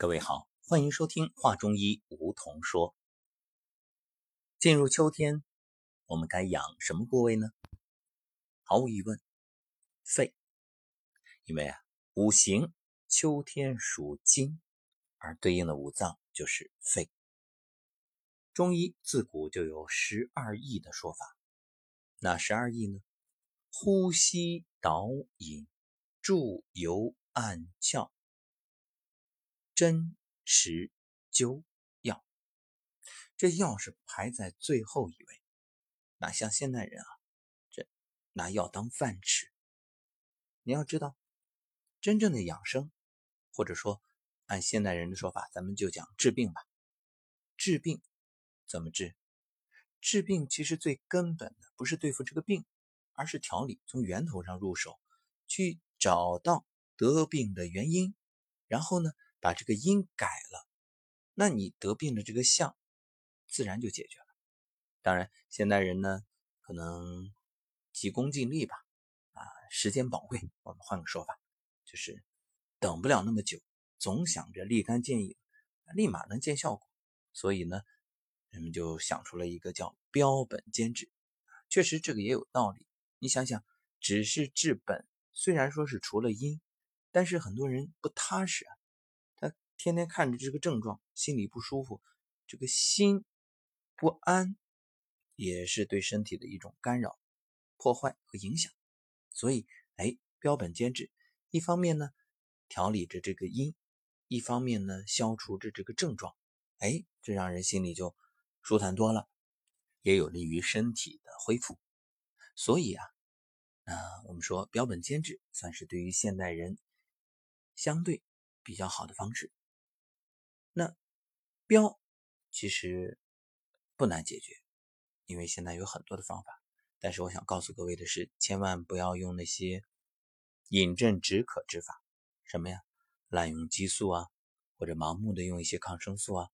各位好，欢迎收听《话中医》，梧桐说。进入秋天，我们该养什么部位呢？毫无疑问，肺。因为啊，五行秋天属金，而对应的五脏就是肺。中医自古就有十二义的说法，哪十二义呢？呼吸、导引、助、游、按、窍。针、石、灸、药，这药是排在最后一位。哪像现代人啊，这拿药当饭吃。你要知道，真正的养生，或者说按现代人的说法，咱们就讲治病吧。治病怎么治？治病其实最根本的不是对付这个病，而是调理，从源头上入手，去找到得病的原因，然后呢？把这个因改了，那你得病的这个相自然就解决了。当然，现代人呢可能急功近利吧，啊，时间宝贵，我们换个说法，就是等不了那么久，总想着立竿见影，立马能见效果，所以呢，人们就想出了一个叫标本兼治。确实，这个也有道理。你想想，只是治本，虽然说是除了因，但是很多人不踏实啊。天天看着这个症状，心里不舒服，这个心不安，也是对身体的一种干扰、破坏和影响。所以，哎，标本兼治，一方面呢调理着这个因，一方面呢消除着这个症状，哎，这让人心里就舒坦多了，也有利于身体的恢复。所以啊，啊，我们说标本兼治，算是对于现代人相对比较好的方式。那标其实不难解决，因为现在有很多的方法。但是我想告诉各位的是，千万不要用那些饮鸩止渴之法。什么呀？滥用激素啊，或者盲目的用一些抗生素啊，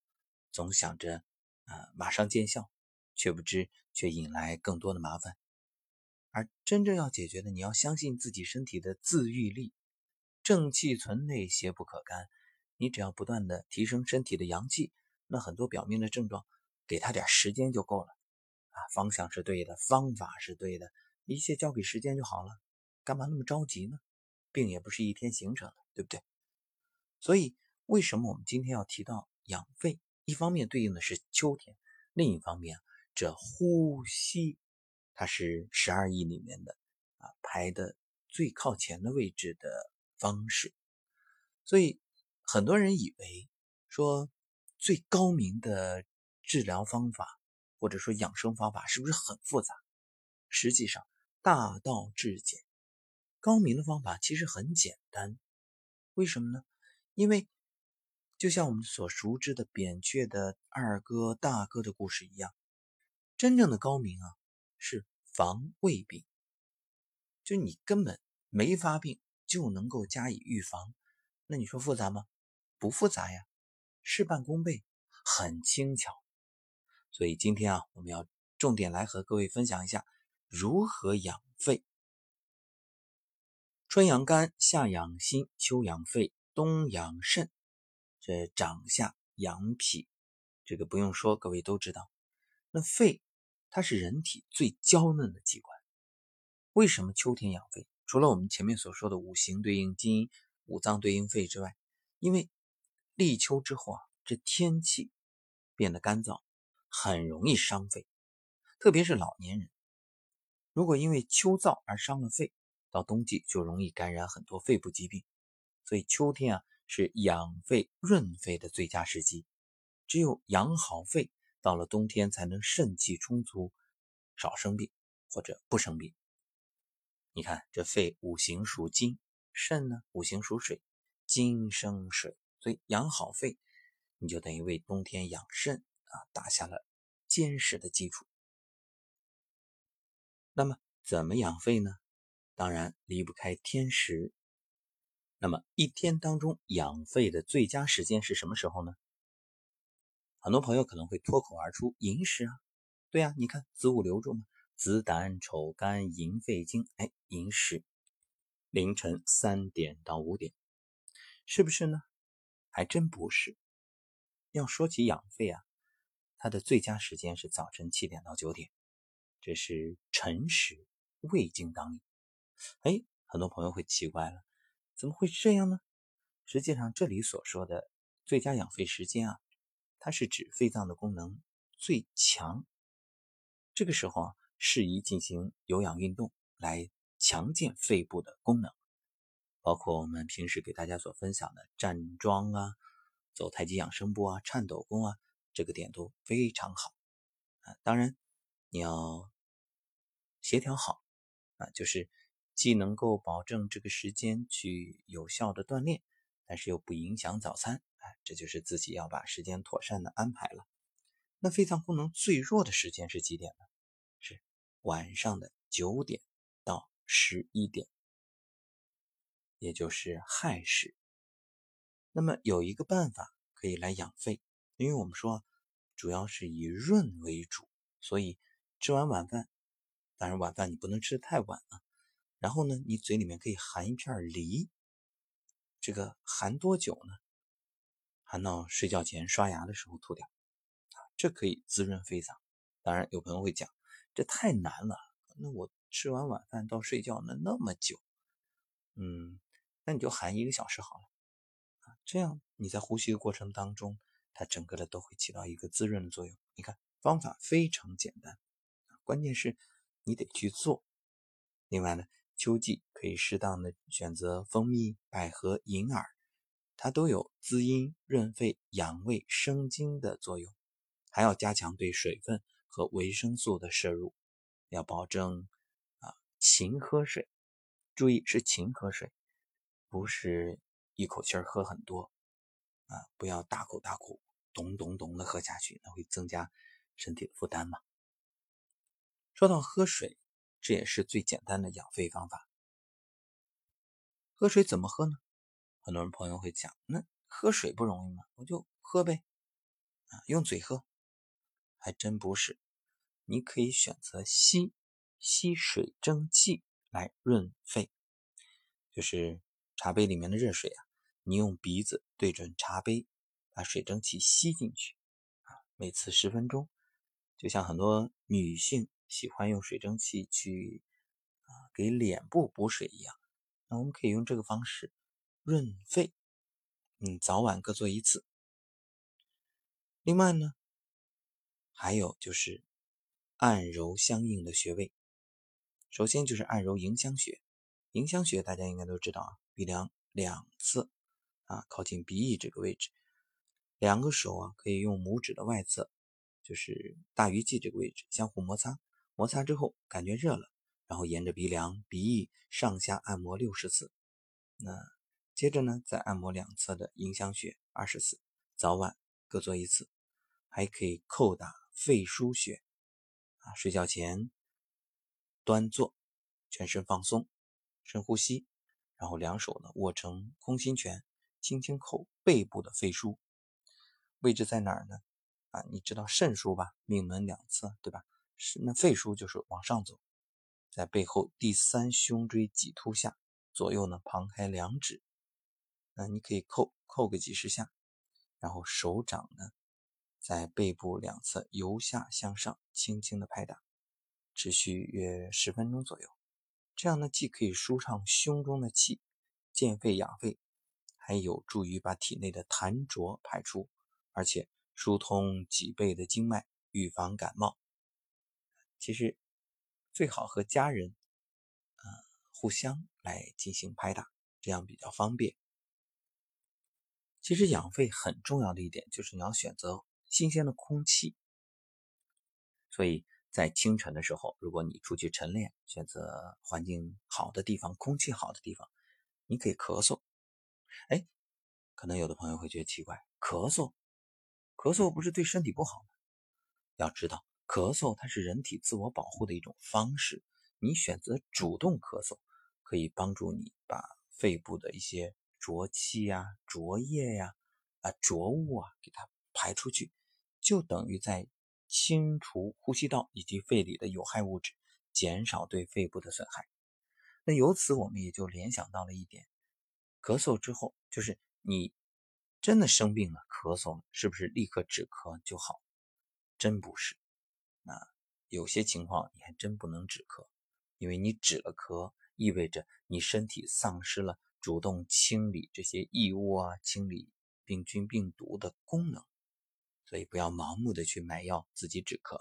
总想着啊马上见效，却不知却引来更多的麻烦。而真正要解决的，你要相信自己身体的自愈力，正气存内，邪不可干。你只要不断的提升身体的阳气，那很多表面的症状，给他点时间就够了。啊，方向是对的，方法是对的，一切交给时间就好了。干嘛那么着急呢？病也不是一天形成的，对不对？所以，为什么我们今天要提到养肺？一方面对应的是秋天，另一方面，这呼吸，它是十二义里面的啊排的最靠前的位置的方式，所以。很多人以为说最高明的治疗方法或者说养生方法是不是很复杂？实际上大道至简，高明的方法其实很简单。为什么呢？因为就像我们所熟知的扁鹊的二哥大哥的故事一样，真正的高明啊是防未病，就你根本没发病就能够加以预防。那你说复杂吗？不复杂呀，事半功倍，很轻巧。所以今天啊，我们要重点来和各位分享一下如何养肺。春养肝，夏养心，秋养肺，冬养肾。这长夏养脾，这个不用说，各位都知道。那肺，它是人体最娇嫩的器官。为什么秋天养肺？除了我们前面所说的五行对应金，五脏对应肺之外，因为立秋之后啊，这天气变得干燥，很容易伤肺，特别是老年人。如果因为秋燥而伤了肺，到冬季就容易感染很多肺部疾病。所以秋天啊，是养肺润肺的最佳时机。只有养好肺，到了冬天才能肾气充足，少生病或者不生病。你看，这肺五行属金，肾呢五行属水，金生水。养好肺，你就等于为冬天养肾啊打下了坚实的基础。那么怎么养肺呢？当然离不开天时。那么一天当中养肺的最佳时间是什么时候呢？很多朋友可能会脱口而出：寅时啊。对啊，你看子午流注嘛，子胆丑肝寅肺经，哎，寅时凌晨三点到五点，是不是呢？还真不是。要说起养肺啊，它的最佳时间是早晨七点到九点，这是辰时，胃经当令。哎，很多朋友会奇怪了，怎么会这样呢？实际上，这里所说的最佳养肺时间啊，它是指肺脏的功能最强，这个时候啊，适宜进行有氧运动来强健肺部的功能。包括我们平时给大家所分享的站桩啊、走太极养生步啊、颤抖功啊，这个点都非常好啊。当然，你要协调好啊，就是既能够保证这个时间去有效的锻炼，但是又不影响早餐啊，这就是自己要把时间妥善的安排了。那肺脏功能最弱的时间是几点呢？是晚上的九点到十一点。也就是亥时，那么有一个办法可以来养肺，因为我们说主要是以润为主，所以吃完晚饭，当然晚饭你不能吃太晚啊。然后呢，你嘴里面可以含一片梨，这个含多久呢？含到睡觉前刷牙的时候吐掉，啊，这可以滋润肺脏。当然有朋友会讲，这太难了，那我吃完晚饭到睡觉那那么久，嗯。那你就含一个小时好了，啊，这样你在呼吸的过程当中，它整个的都会起到一个滋润的作用。你看方法非常简单，关键是你得去做。另外呢，秋季可以适当的选择蜂蜜、百合、银耳，它都有滋阴、润肺、养胃、生津的作用。还要加强对水分和维生素的摄入，要保证啊勤喝水，注意是勤喝水。不是一口气儿喝很多啊，不要大口大口咚咚咚的喝下去，那会增加身体的负担嘛。说到喝水，这也是最简单的养肺方法。喝水怎么喝呢？很多人朋友会讲，那喝水不容易吗？我就喝呗，啊，用嘴喝，还真不是。你可以选择吸吸水蒸气来润肺，就是。茶杯里面的热水啊，你用鼻子对准茶杯，把水蒸气吸进去啊，每次十分钟，就像很多女性喜欢用水蒸气去啊给脸部补水一样，那我们可以用这个方式润肺，嗯，早晚各做一次。另外呢，还有就是按揉相应的穴位，首先就是按揉迎香穴，迎香穴大家应该都知道啊。鼻梁两侧啊，靠近鼻翼这个位置，两个手啊可以用拇指的外侧，就是大鱼际这个位置相互摩擦，摩擦之后感觉热了，然后沿着鼻梁、鼻翼上下按摩六十次。那接着呢，再按摩两侧的迎香穴二十次，早晚各做一次。还可以叩打肺腧穴啊，睡觉前端坐，全身放松，深呼吸。然后两手呢握成空心拳，轻轻叩背部的肺腧，位置在哪儿呢？啊，你知道肾腧吧？命门两侧，对吧？是那肺腧就是往上走，在背后第三胸椎棘突下，左右呢旁开两指。那你可以叩叩个几十下，然后手掌呢在背部两侧由下向上轻轻的拍打，持续约十分钟左右。这样呢，既可以舒畅胸中的气，健肺养肺，还有助于把体内的痰浊排出，而且疏通脊背的经脉，预防感冒。其实最好和家人，呃，互相来进行拍打，这样比较方便。其实养肺很重要的一点就是你要选择新鲜的空气，所以。在清晨的时候，如果你出去晨练，选择环境好的地方、空气好的地方，你可以咳嗽。哎，可能有的朋友会觉得奇怪，咳嗽，咳嗽不是对身体不好吗？要知道，咳嗽它是人体自我保护的一种方式。你选择主动咳嗽，可以帮助你把肺部的一些浊气呀、浊液呀、啊浊物啊给它排出去，就等于在。清除呼吸道以及肺里的有害物质，减少对肺部的损害。那由此我们也就联想到了一点：咳嗽之后，就是你真的生病了，咳嗽了，是不是立刻止咳就好？真不是。那有些情况你还真不能止咳，因为你止了咳，意味着你身体丧失了主动清理这些异物啊、清理病菌病毒的功能。所以不要盲目的去买药自己止咳。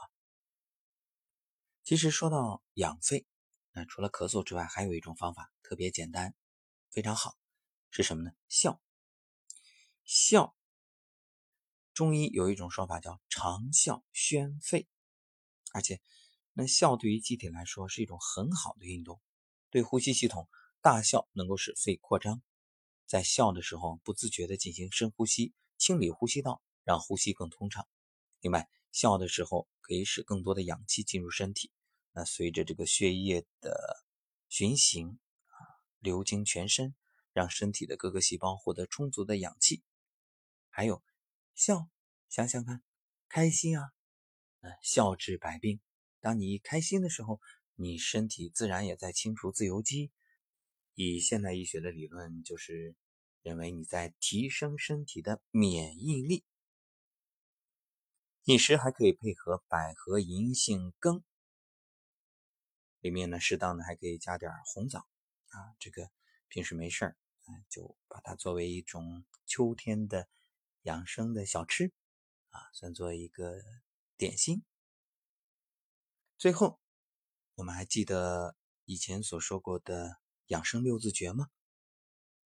其实说到养肺，那除了咳嗽之外，还有一种方法特别简单，非常好，是什么呢？笑。笑，中医有一种说法叫长笑宣肺，而且那笑对于机体来说是一种很好的运动，对呼吸系统，大笑能够使肺扩张，在笑的时候不自觉的进行深呼吸，清理呼吸道，让呼吸更通畅。另外，笑的时候可以使更多的氧气进入身体，那随着这个血液的循行啊，流经全身，让身体的各个细胞获得充足的氧气。还有笑，想想看，开心啊，嗯，笑治百病。当你开心的时候，你身体自然也在清除自由基。以现代医学的理论，就是认为你在提升身体的免疫力。饮食还可以配合百合银杏羹，里面呢适当的还可以加点红枣啊。这个平时没事儿，就把它作为一种秋天的。养生的小吃啊，算作一个点心。最后，我们还记得以前所说过的养生六字诀吗？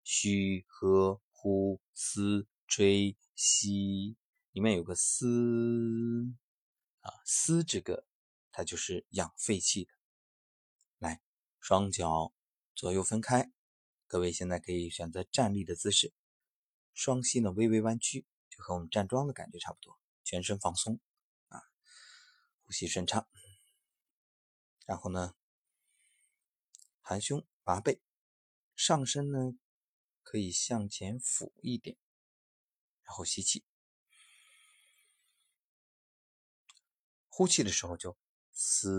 虚、喝、呼、思、吹、吸，里面有个思啊，思这个它就是养肺气的。来，双脚左右分开，各位现在可以选择站立的姿势。双膝呢微微弯曲，就和我们站桩的感觉差不多。全身放松啊，呼吸顺畅。然后呢，含胸拔背，上身呢可以向前俯一点，然后吸气，呼气的时候就嘶。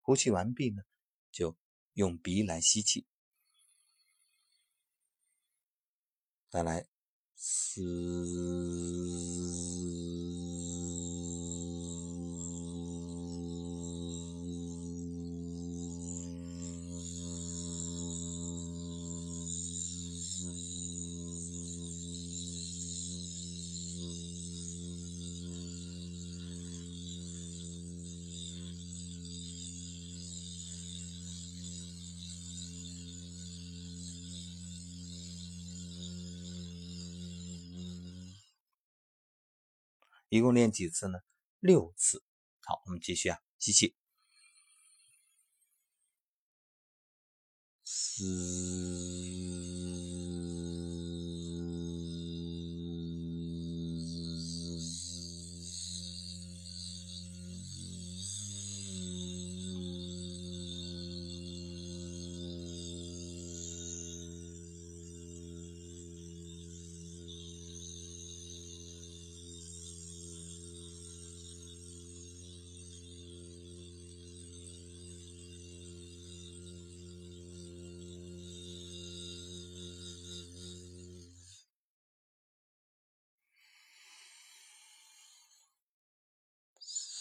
呼气完毕呢，就用鼻来吸气，再来嘶。一共练几次呢？六次。好，我们继续啊，吸气，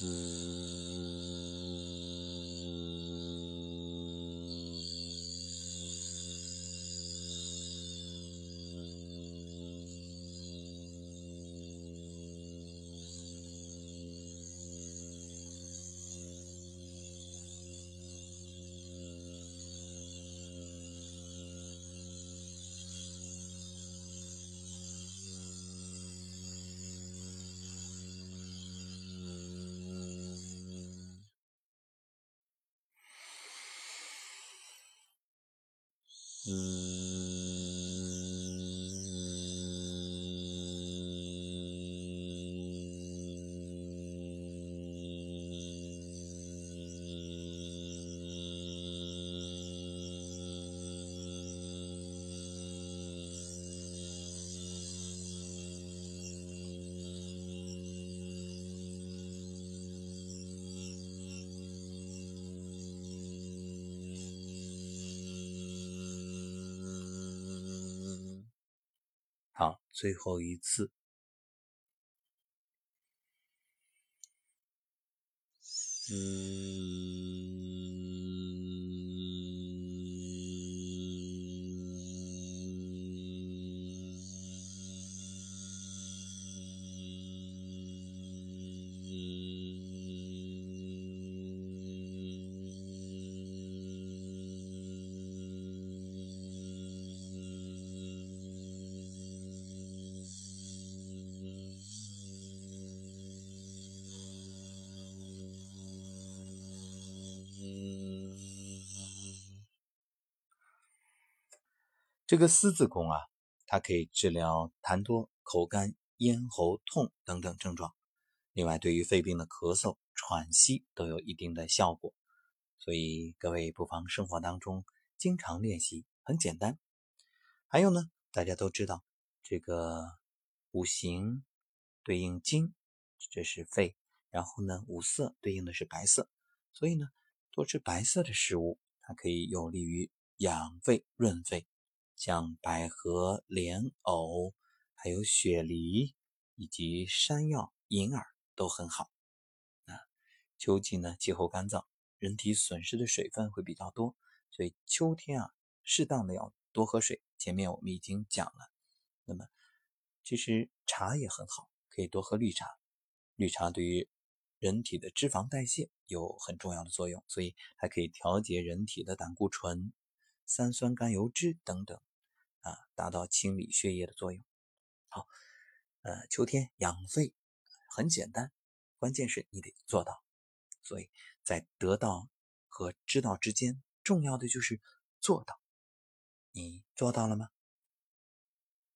嗯。好，最后一次。这个丝字功啊，它可以治疗痰多、口干、咽喉痛等等症状。另外，对于肺病的咳嗽、喘息都有一定的效果。所以各位不妨生活当中经常练习，很简单。还有呢，大家都知道这个五行对应金，这是肺；然后呢，五色对应的是白色。所以呢，多吃白色的食物，它可以有利于养肺润肺。像百合、莲藕，还有雪梨以及山药、银耳都很好。啊，秋季呢气候干燥，人体损失的水分会比较多，所以秋天啊，适当的要多喝水。前面我们已经讲了。那么，其实茶也很好，可以多喝绿茶。绿茶对于人体的脂肪代谢有很重要的作用，所以还可以调节人体的胆固醇、三酸甘油脂等等。啊，达到清理血液的作用。好，呃，秋天养肺很简单，关键是你得做到。所以在得到和知道之间，重要的就是做到。你做到了吗？